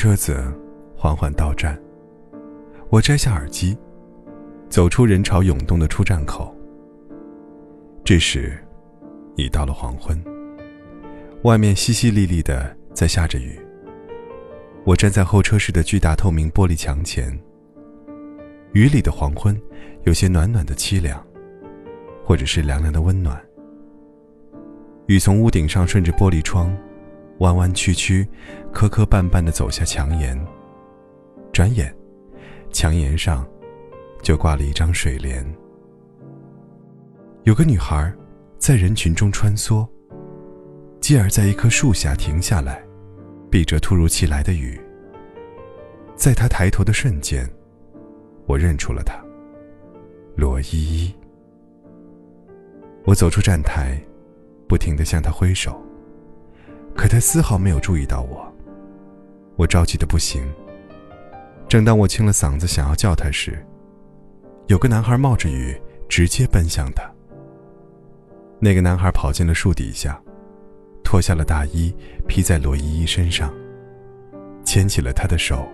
车子缓缓到站，我摘下耳机，走出人潮涌动的出站口。这时，已到了黄昏，外面淅淅沥沥的在下着雨。我站在候车室的巨大透明玻璃墙前。雨里的黄昏，有些暖暖的凄凉，或者是凉凉的温暖。雨从屋顶上顺着玻璃窗，弯弯曲曲、磕磕绊绊地走下墙沿。转眼，墙沿上就挂了一张水帘。有个女孩在人群中穿梭，继而在一棵树下停下来，避着突如其来的雨。在她抬头的瞬间，我认出了她，罗依依。我走出站台。不停地向他挥手，可他丝毫没有注意到我。我着急的不行。正当我清了嗓子想要叫他时，有个男孩冒着雨直接奔向他。那个男孩跑进了树底下，脱下了大衣披在罗依依身上，牵起了她的手，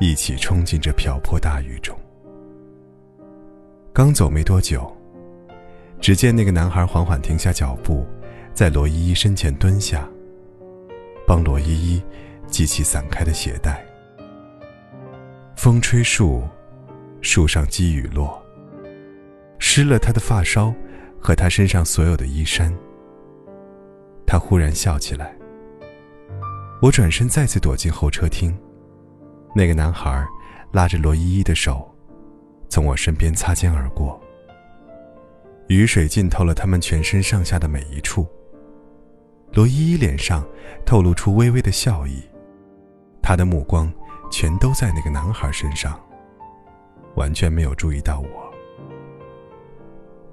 一起冲进这瓢泼大雨中。刚走没多久。只见那个男孩缓缓停下脚步，在罗依依身前蹲下，帮罗依依系起散开的鞋带。风吹树，树上积雨落，湿了他的发梢和他身上所有的衣衫。他忽然笑起来。我转身再次躲进候车厅，那个男孩拉着罗依依的手，从我身边擦肩而过。雨水浸透了他们全身上下的每一处。罗依依脸上透露出微微的笑意，她的目光全都在那个男孩身上，完全没有注意到我。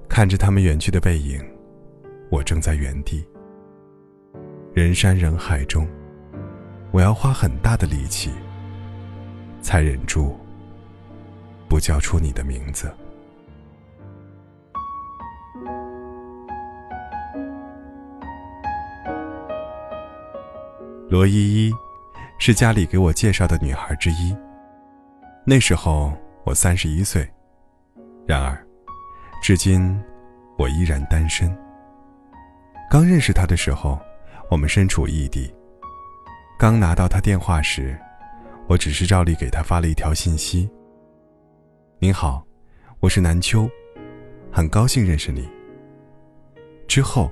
看着他们远去的背影，我正在原地。人山人海中，我要花很大的力气，才忍住不叫出你的名字。罗依依，是家里给我介绍的女孩之一。那时候我三十一岁，然而，至今我依然单身。刚认识她的时候，我们身处异地。刚拿到她电话时，我只是照例给她发了一条信息：“您好，我是南秋，很高兴认识你。”之后，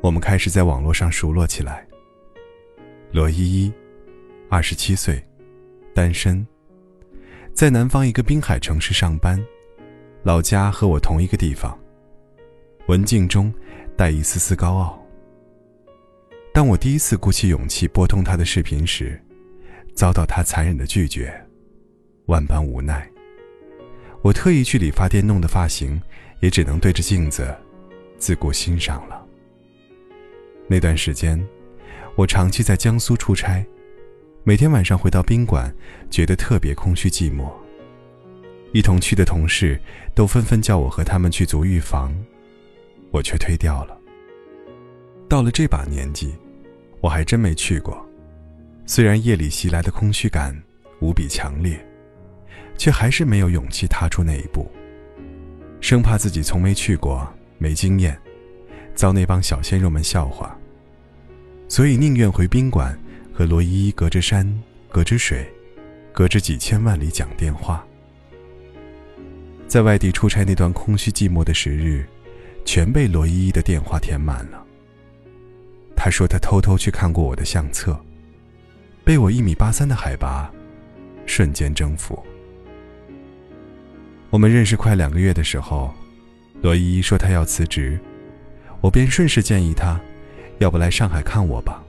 我们开始在网络上熟络起来。罗依依，二十七岁，单身，在南方一个滨海城市上班，老家和我同一个地方。文静中带一丝丝高傲。当我第一次鼓起勇气拨通他的视频时，遭到他残忍的拒绝，万般无奈。我特意去理发店弄的发型，也只能对着镜子，自顾欣赏了。那段时间。我长期在江苏出差，每天晚上回到宾馆，觉得特别空虚寂寞。一同去的同事都纷纷叫我和他们去足浴房，我却推掉了。到了这把年纪，我还真没去过。虽然夜里袭来的空虚感无比强烈，却还是没有勇气踏出那一步，生怕自己从没去过，没经验，遭那帮小鲜肉们笑话。所以宁愿回宾馆，和罗依依隔着山，隔着水，隔着几千万里讲电话。在外地出差那段空虚寂寞的时日，全被罗依依的电话填满了。她说她偷偷去看过我的相册，被我一米八三的海拔瞬间征服。我们认识快两个月的时候，罗依依说她要辞职，我便顺势建议她。要不来上海看我吧，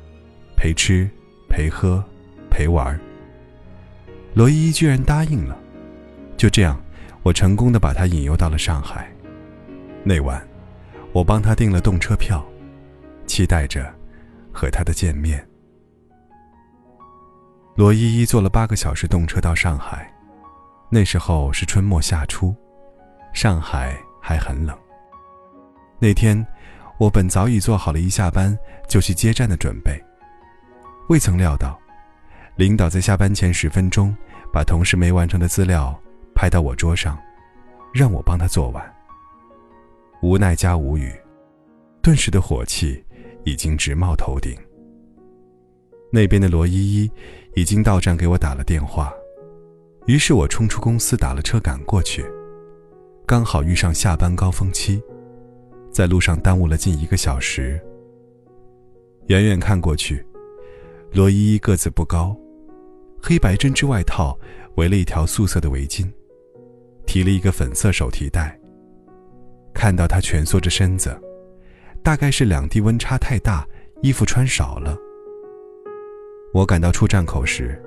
陪吃，陪喝，陪玩。罗依依居然答应了，就这样，我成功的把她引诱到了上海。那晚，我帮她订了动车票，期待着和她的见面。罗依依坐了八个小时动车到上海，那时候是春末夏初，上海还很冷。那天。我本早已做好了一下班就去接站的准备，未曾料到，领导在下班前十分钟把同事没完成的资料拍到我桌上，让我帮他做完。无奈加无语，顿时的火气已经直冒头顶。那边的罗依依已经到站给我打了电话，于是我冲出公司打了车赶过去，刚好遇上下班高峰期，在路上耽误了近一个小时。远远看过去，罗依依个子不高，黑白针织外套围了一条素色的围巾，提了一个粉色手提袋。看到她蜷缩着身子，大概是两地温差太大，衣服穿少了。我赶到出站口时，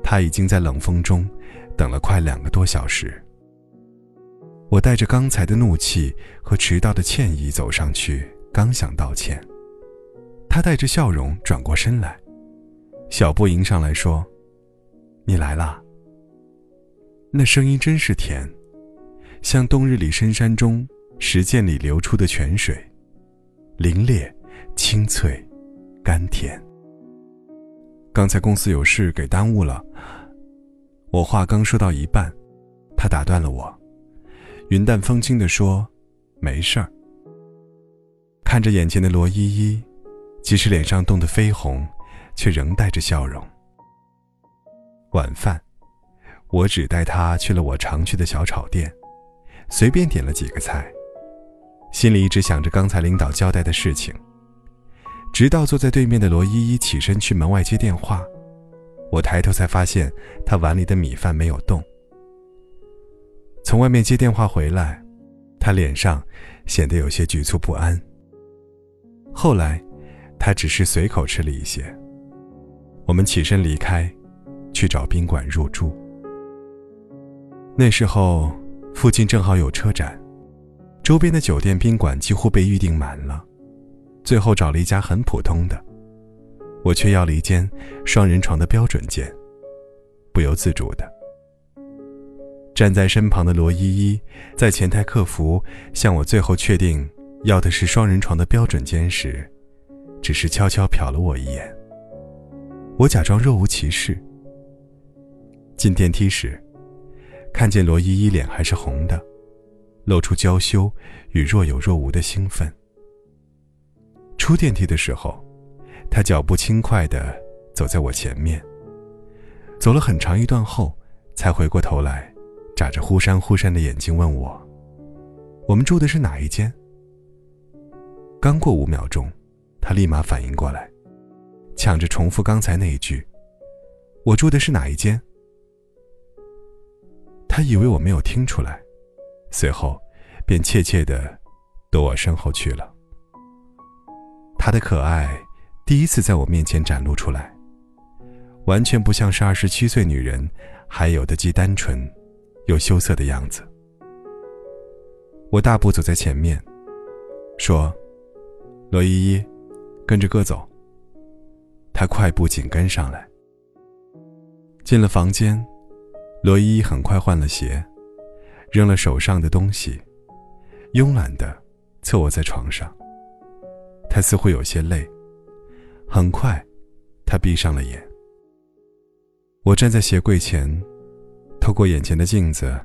他已经在冷风中等了快两个多小时。我带着刚才的怒气和迟到的歉意走上去，刚想道歉，他带着笑容转过身来，小步迎上来说：“你来啦。”那声音真是甜，像冬日里深山中石涧里流出的泉水，凛冽、清脆、甘甜。刚才公司有事给耽误了。我话刚说到一半，他打断了我，云淡风轻地说：“没事儿。”看着眼前的罗依依，即使脸上冻得绯红，却仍带着笑容。晚饭，我只带她去了我常去的小炒店，随便点了几个菜，心里一直想着刚才领导交代的事情。直到坐在对面的罗依依起身去门外接电话，我抬头才发现她碗里的米饭没有动。从外面接电话回来，他脸上显得有些局促不安。后来，他只是随口吃了一些。我们起身离开，去找宾馆入住。那时候，附近正好有车展，周边的酒店宾馆几乎被预订满了。最后找了一家很普通的，我却要了一间双人床的标准间，不由自主的。站在身旁的罗依依，在前台客服向我最后确定要的是双人床的标准间时，只是悄悄瞟了我一眼。我假装若无其事。进电梯时，看见罗依依脸还是红的，露出娇羞与若有若无的兴奋。出电梯的时候，他脚步轻快地走在我前面。走了很长一段后，才回过头来，眨着忽闪忽闪的眼睛问我：“我们住的是哪一间？”刚过五秒钟，他立马反应过来，抢着重复刚才那一句：“我住的是哪一间？”他以为我没有听出来，随后便怯怯地躲我身后去了。她的可爱第一次在我面前展露出来，完全不像是二十七岁女人还有的既单纯又羞涩的样子。我大步走在前面，说：“罗依依，跟着哥走。”她快步紧跟上来。进了房间，罗依依很快换了鞋，扔了手上的东西，慵懒的侧卧在床上。他似乎有些累。很快，他闭上了眼。我站在鞋柜前，透过眼前的镜子，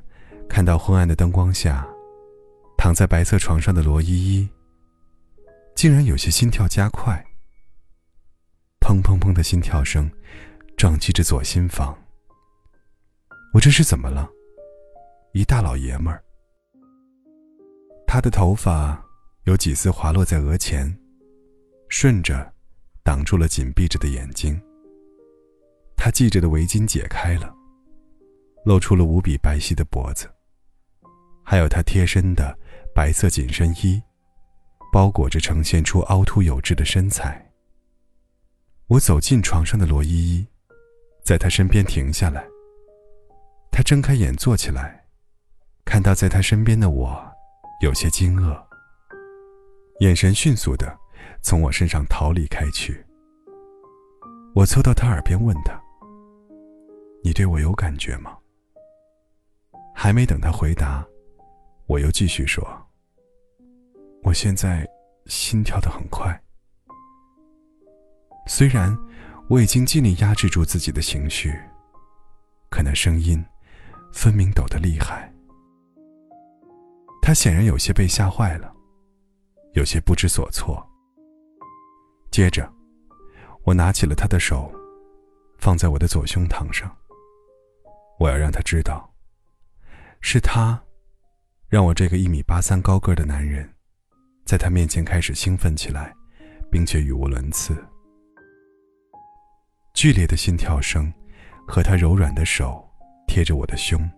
看到昏暗的灯光下，躺在白色床上的罗依依，竟然有些心跳加快。砰砰砰的心跳声，撞击着左心房。我这是怎么了？一大老爷们儿。他的头发有几丝滑落在额前。顺着，挡住了紧闭着的眼睛。他系着的围巾解开了，露出了无比白皙的脖子，还有他贴身的白色紧身衣，包裹着呈现出凹凸有致的身材。我走进床上的罗依依，在他身边停下来。他睁开眼坐起来，看到在他身边的我，有些惊愕，眼神迅速的。从我身上逃离开去。我凑到他耳边问他：“你对我有感觉吗？”还没等他回答，我又继续说：“我现在心跳的很快。虽然我已经尽力压制住自己的情绪，可那声音分明抖得厉害。他显然有些被吓坏了，有些不知所措。接着，我拿起了他的手，放在我的左胸膛上。我要让他知道，是他，让我这个一米八三高个的男人，在他面前开始兴奋起来，并且语无伦次。剧烈的心跳声，和他柔软的手贴着我的胸，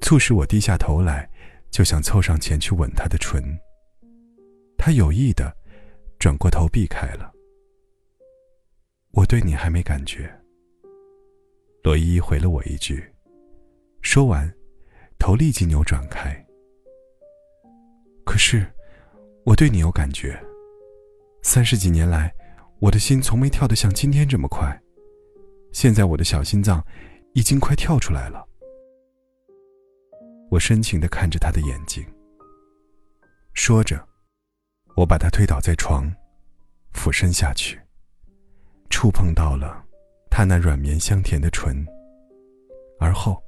促使我低下头来，就想凑上前去吻他的唇。他有意的转过头避开了。我对你还没感觉。罗伊回了我一句，说完，头立即扭转开。可是，我对你有感觉。三十几年来。我的心从没跳得像今天这么快，现在我的小心脏已经快跳出来了。我深情地看着他的眼睛，说着，我把他推倒在床，俯身下去，触碰到了他那软绵香甜的唇，而后，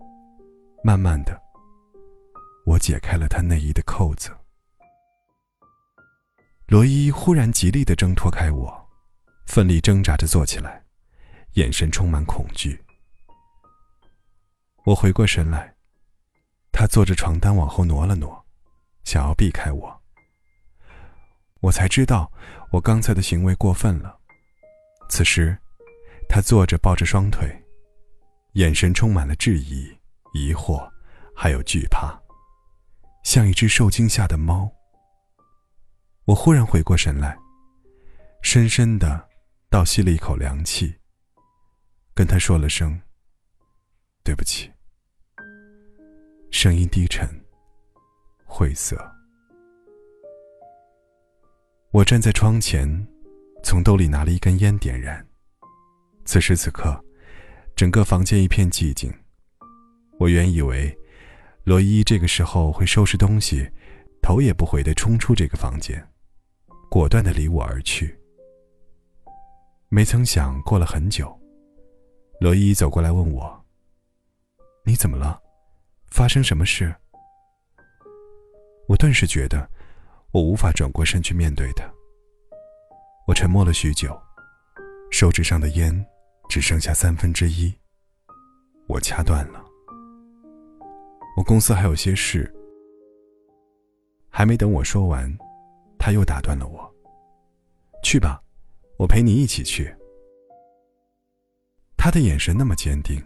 慢慢的，我解开了他内衣的扣子。罗伊忽然极力地挣脱开我。奋力挣扎着坐起来，眼神充满恐惧。我回过神来，他坐着床单往后挪了挪，想要避开我。我才知道我刚才的行为过分了。此时，他坐着抱着双腿，眼神充满了质疑、疑惑，还有惧怕，像一只受惊吓的猫。我忽然回过神来，深深的。倒吸了一口凉气，跟他说了声“对不起”，声音低沉、晦涩。我站在窗前，从兜里拿了一根烟点燃。此时此刻，整个房间一片寂静。我原以为罗伊这个时候会收拾东西，头也不回的冲出这个房间，果断的离我而去。没曾想，过了很久，罗伊走过来问我：“你怎么了？发生什么事？”我顿时觉得，我无法转过身去面对他。我沉默了许久，手指上的烟只剩下三分之一。我掐断了。我公司还有些事。还没等我说完，他又打断了我：“去吧。”我陪你一起去。他的眼神那么坚定，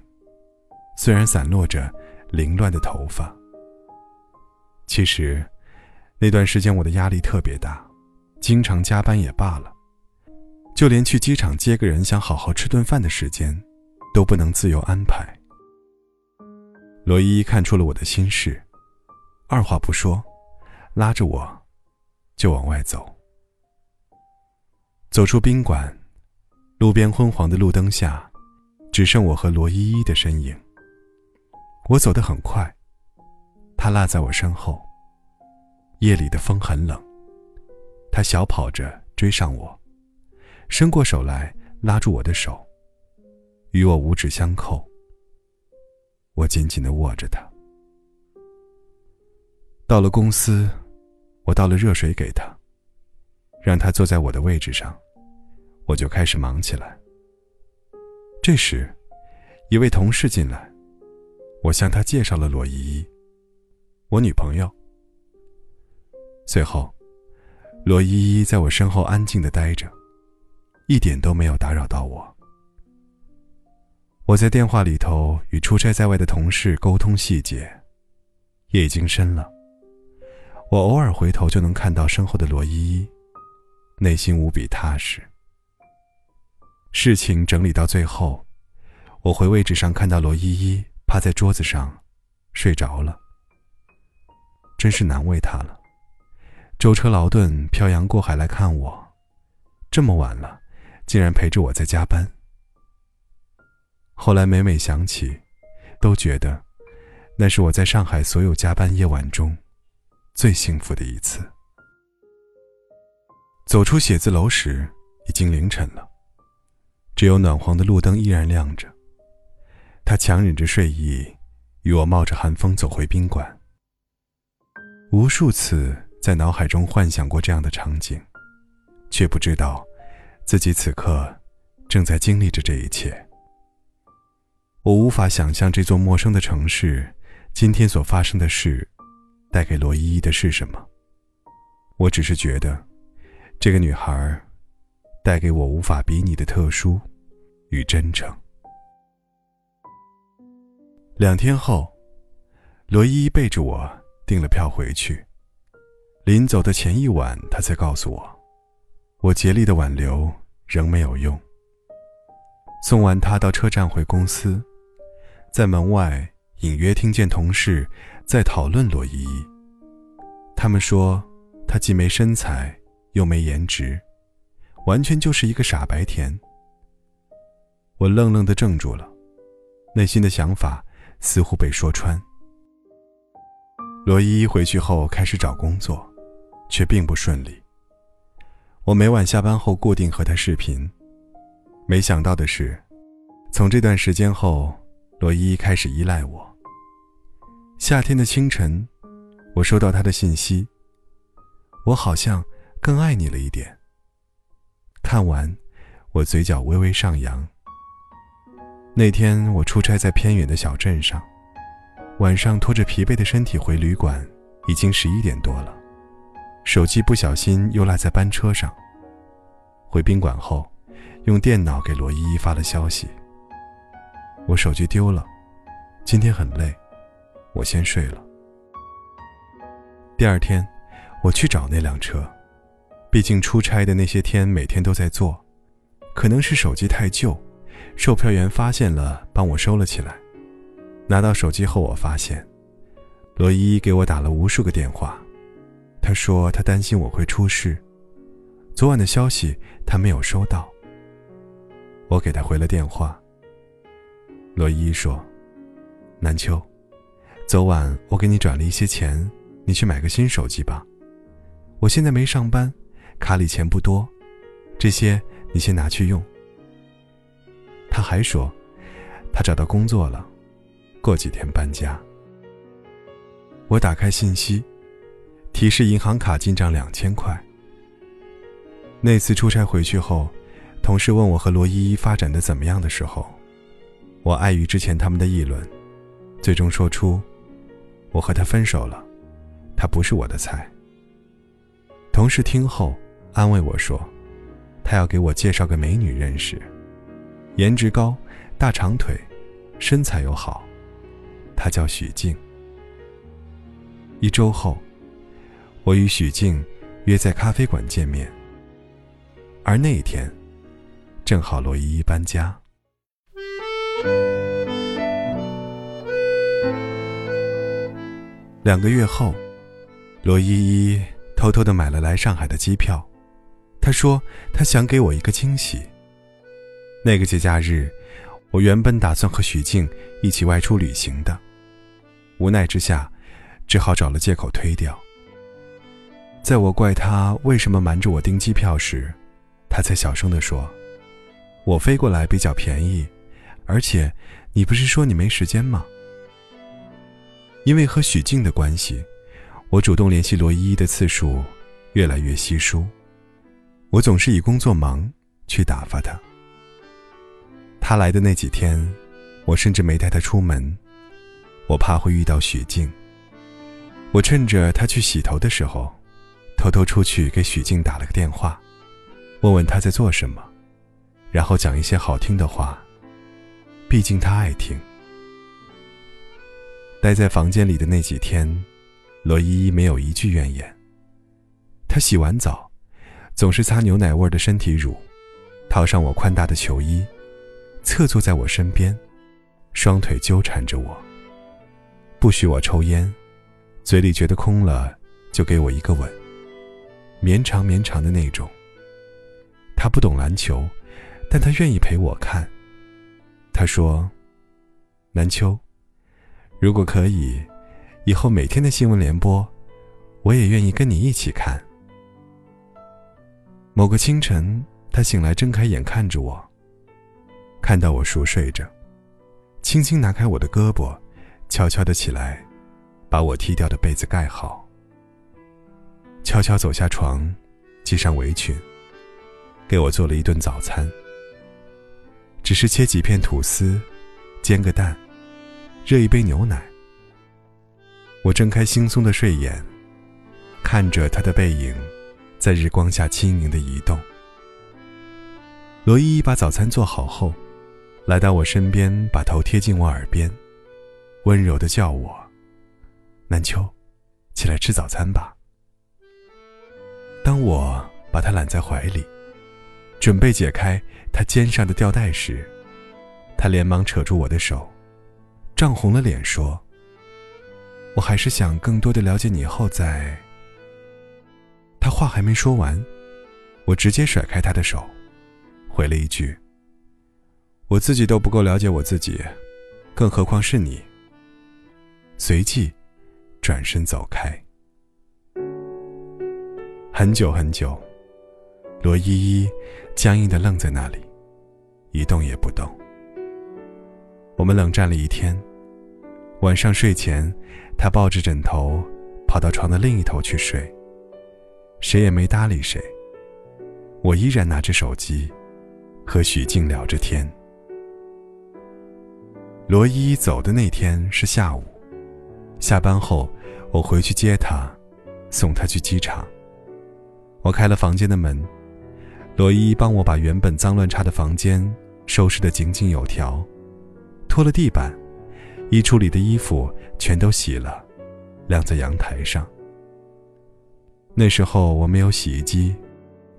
虽然散落着凌乱的头发。其实，那段时间我的压力特别大，经常加班也罢了，就连去机场接个人、想好好吃顿饭的时间，都不能自由安排。罗依依看出了我的心事，二话不说，拉着我，就往外走。走出宾馆，路边昏黄的路灯下，只剩我和罗依依的身影。我走得很快，她落在我身后。夜里的风很冷，她小跑着追上我，伸过手来拉住我的手，与我五指相扣。我紧紧的握着她。到了公司，我倒了热水给她。让他坐在我的位置上，我就开始忙起来。这时，一位同事进来，我向他介绍了罗依依，我女朋友。随后，罗依依在我身后安静的待着，一点都没有打扰到我。我在电话里头与出差在外的同事沟通细节，夜已经深了。我偶尔回头就能看到身后的罗依依。内心无比踏实。事情整理到最后，我回位置上看到罗依依趴在桌子上，睡着了。真是难为她了，舟车劳顿漂洋过海来看我，这么晚了，竟然陪着我在加班。后来每每想起，都觉得，那是我在上海所有加班夜晚中，最幸福的一次。走出写字楼时，已经凌晨了。只有暖黄的路灯依然亮着。他强忍着睡意，与我冒着寒风走回宾馆。无数次在脑海中幻想过这样的场景，却不知道自己此刻正在经历着这一切。我无法想象这座陌生的城市今天所发生的事，带给罗依依的是什么。我只是觉得，这个女孩带给我无法比拟的特殊与真诚。两天后，罗依依背着我订了票回去。临走的前一晚，她才告诉我，我竭力的挽留仍没有用。送完她到车站回公司，在门外隐约听见同事在讨论罗依依。他们说，她既没身材，又没颜值，完全就是一个傻白甜。我愣愣的怔住了，内心的想法。似乎被说穿。罗依依回去后开始找工作，却并不顺利。我每晚下班后固定和她视频，没想到的是，从这段时间后，罗依依开始依赖我。夏天的清晨，我收到他的信息：“我好像更爱你了一点。”看完，我嘴角微微上扬。那天我出差在偏远的小镇上，晚上拖着疲惫的身体回旅馆，已经十一点多了，手机不小心又落在班车上。回宾馆后，用电脑给罗依依发了消息：“我手机丢了，今天很累，我先睡了。”第二天，我去找那辆车，毕竟出差的那些天每天都在坐，可能是手机太旧。售票员发现了，帮我收了起来。拿到手机后，我发现，罗伊给我打了无数个电话。他说他担心我会出事，昨晚的消息他没有收到。我给他回了电话。罗伊说：“南秋，昨晚我给你转了一些钱，你去买个新手机吧。我现在没上班，卡里钱不多，这些你先拿去用。”他还说，他找到工作了，过几天搬家。我打开信息，提示银行卡进账两千块。那次出差回去后，同事问我和罗依依发展的怎么样的时候，我碍于之前他们的议论，最终说出，我和他分手了，他不是我的菜。同事听后安慰我说，他要给我介绍个美女认识。颜值高，大长腿，身材又好，她叫许静。一周后，我与许静约在咖啡馆见面。而那一天，正好罗依依搬家。两个月后，罗依依偷偷的买了来上海的机票。她说：“她想给我一个惊喜。”那个节假日，我原本打算和许静一起外出旅行的，无奈之下，只好找了借口推掉。在我怪他为什么瞒着我订机票时，他才小声地说：“我飞过来比较便宜，而且你不是说你没时间吗？”因为和许静的关系，我主动联系罗依依的次数越来越稀疏，我总是以工作忙去打发她。他来的那几天，我甚至没带他出门，我怕会遇到许静。我趁着他去洗头的时候，偷偷出去给许静打了个电话，问问她在做什么，然后讲一些好听的话，毕竟她爱听。待在房间里的那几天，罗依依没有一句怨言。她洗完澡，总是擦牛奶味的身体乳，套上我宽大的球衣。侧坐在我身边，双腿纠缠着我。不许我抽烟，嘴里觉得空了，就给我一个吻。绵长绵长的那种。他不懂篮球，但他愿意陪我看。他说：“南秋，如果可以，以后每天的新闻联播，我也愿意跟你一起看。”某个清晨，他醒来，睁开眼看着我。看到我熟睡着，轻轻拿开我的胳膊，悄悄的起来，把我踢掉的被子盖好，悄悄走下床，系上围裙，给我做了一顿早餐。只是切几片吐司，煎个蛋，热一杯牛奶。我睁开惺忪的睡眼，看着他的背影，在日光下轻盈的移动。罗依依把早餐做好后，来到我身边，把头贴近我耳边，温柔的叫我：“南秋，起来吃早餐吧。”当我把他揽在怀里，准备解开他肩上的吊带时，他连忙扯住我的手，涨红了脸说：“我还是想更多的了解你后再。”他话还没说完，我直接甩开他的手。回了一句：“我自己都不够了解我自己，更何况是你。”随即，转身走开。很久很久，罗依依僵硬的愣在那里，一动也不动。我们冷战了一天。晚上睡前，他抱着枕头跑到床的另一头去睡，谁也没搭理谁。我依然拿着手机。和许静聊着天。罗伊走的那天是下午，下班后我回去接她，送她去机场。我开了房间的门，罗伊帮我把原本脏乱差的房间收拾得井井有条，拖了地板，衣橱里的衣服全都洗了，晾在阳台上。那时候我没有洗衣机，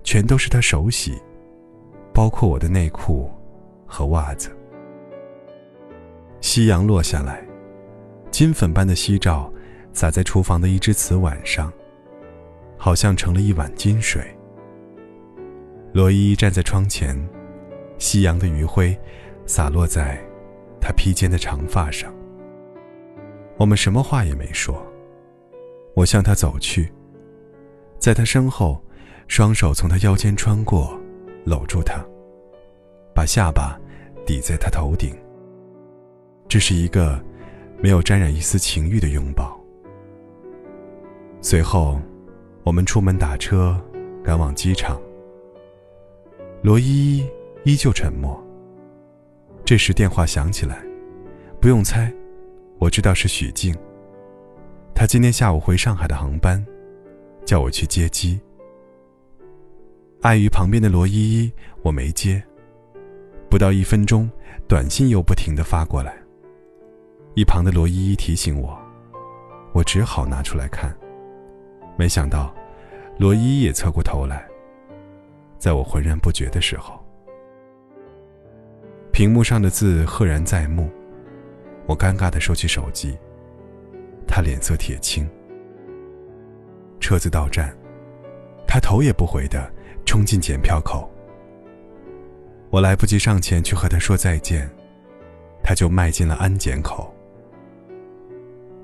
全都是他手洗。包括我的内裤和袜子。夕阳落下来，金粉般的夕照洒在厨房的一只瓷碗上，好像盛了一碗金水。罗伊站在窗前，夕阳的余晖洒落在她披肩的长发上。我们什么话也没说。我向他走去，在他身后，双手从他腰间穿过。搂住他，把下巴抵在他头顶。这是一个没有沾染一丝情欲的拥抱。随后，我们出门打车，赶往机场。罗依依依旧沉默。这时电话响起来，不用猜，我知道是许静。他今天下午回上海的航班，叫我去接机。碍于旁边的罗依依，我没接。不到一分钟，短信又不停的发过来。一旁的罗依依提醒我，我只好拿出来看。没想到，罗依依也侧过头来。在我浑然不觉的时候，屏幕上的字赫然在目。我尴尬的收起手机。他脸色铁青。车子到站，他头也不回的。冲进检票口，我来不及上前去和他说再见，他就迈进了安检口。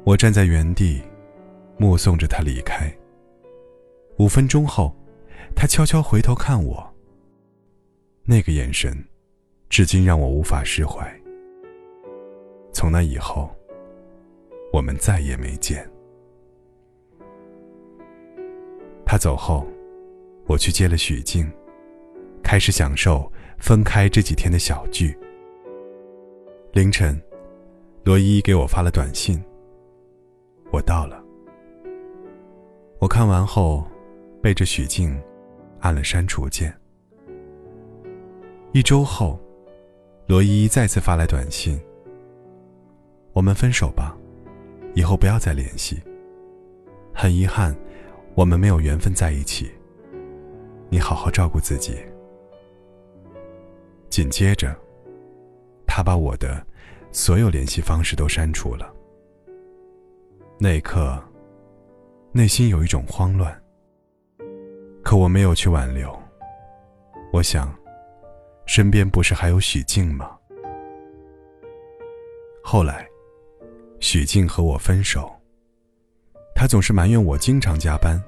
我站在原地，目送着他离开。五分钟后，他悄悄回头看我。那个眼神，至今让我无法释怀。从那以后，我们再也没见。他走后。我去接了许静，开始享受分开这几天的小聚。凌晨，罗伊给我发了短信。我到了。我看完后，背着许静，按了删除键。一周后，罗伊再次发来短信：“我们分手吧，以后不要再联系。很遗憾，我们没有缘分在一起。”你好好照顾自己。紧接着，他把我的所有联系方式都删除了。那一刻，内心有一种慌乱。可我没有去挽留。我想，身边不是还有许静吗？后来，许静和我分手。他总是埋怨我经常加班，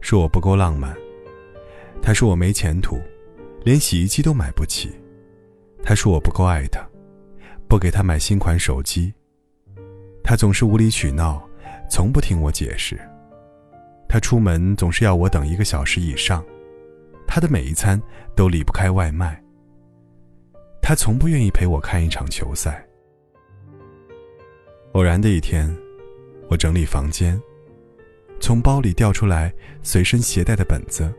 说我不够浪漫。他说我没前途，连洗衣机都买不起。他说我不够爱他，不给他买新款手机。他总是无理取闹，从不听我解释。他出门总是要我等一个小时以上，他的每一餐都离不开外卖。他从不愿意陪我看一场球赛。偶然的一天，我整理房间，从包里掉出来随身携带的本子。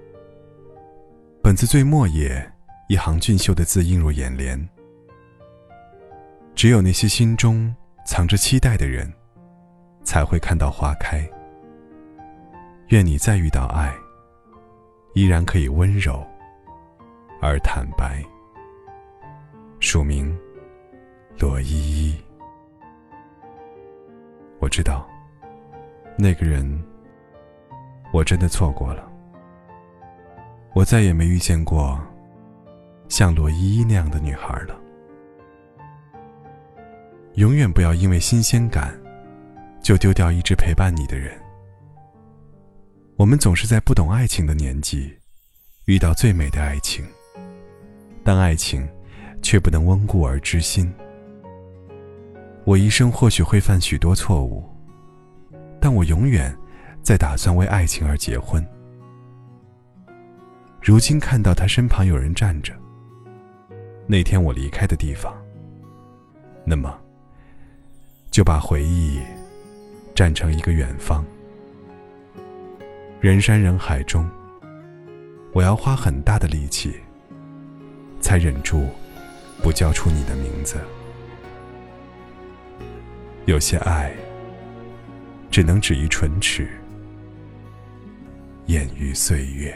本子最末页，一行俊秀的字映入眼帘：“只有那些心中藏着期待的人，才会看到花开。愿你再遇到爱，依然可以温柔而坦白。”署名：罗依依。我知道，那个人，我真的错过了。我再也没遇见过像罗依依那样的女孩了。永远不要因为新鲜感，就丢掉一直陪伴你的人。我们总是在不懂爱情的年纪，遇到最美的爱情。但爱情，却不能温故而知新。我一生或许会犯许多错误，但我永远在打算为爱情而结婚。如今看到他身旁有人站着，那天我离开的地方，那么就把回忆站成一个远方。人山人海中，我要花很大的力气，才忍住不叫出你的名字。有些爱，只能止于唇齿，掩于岁月。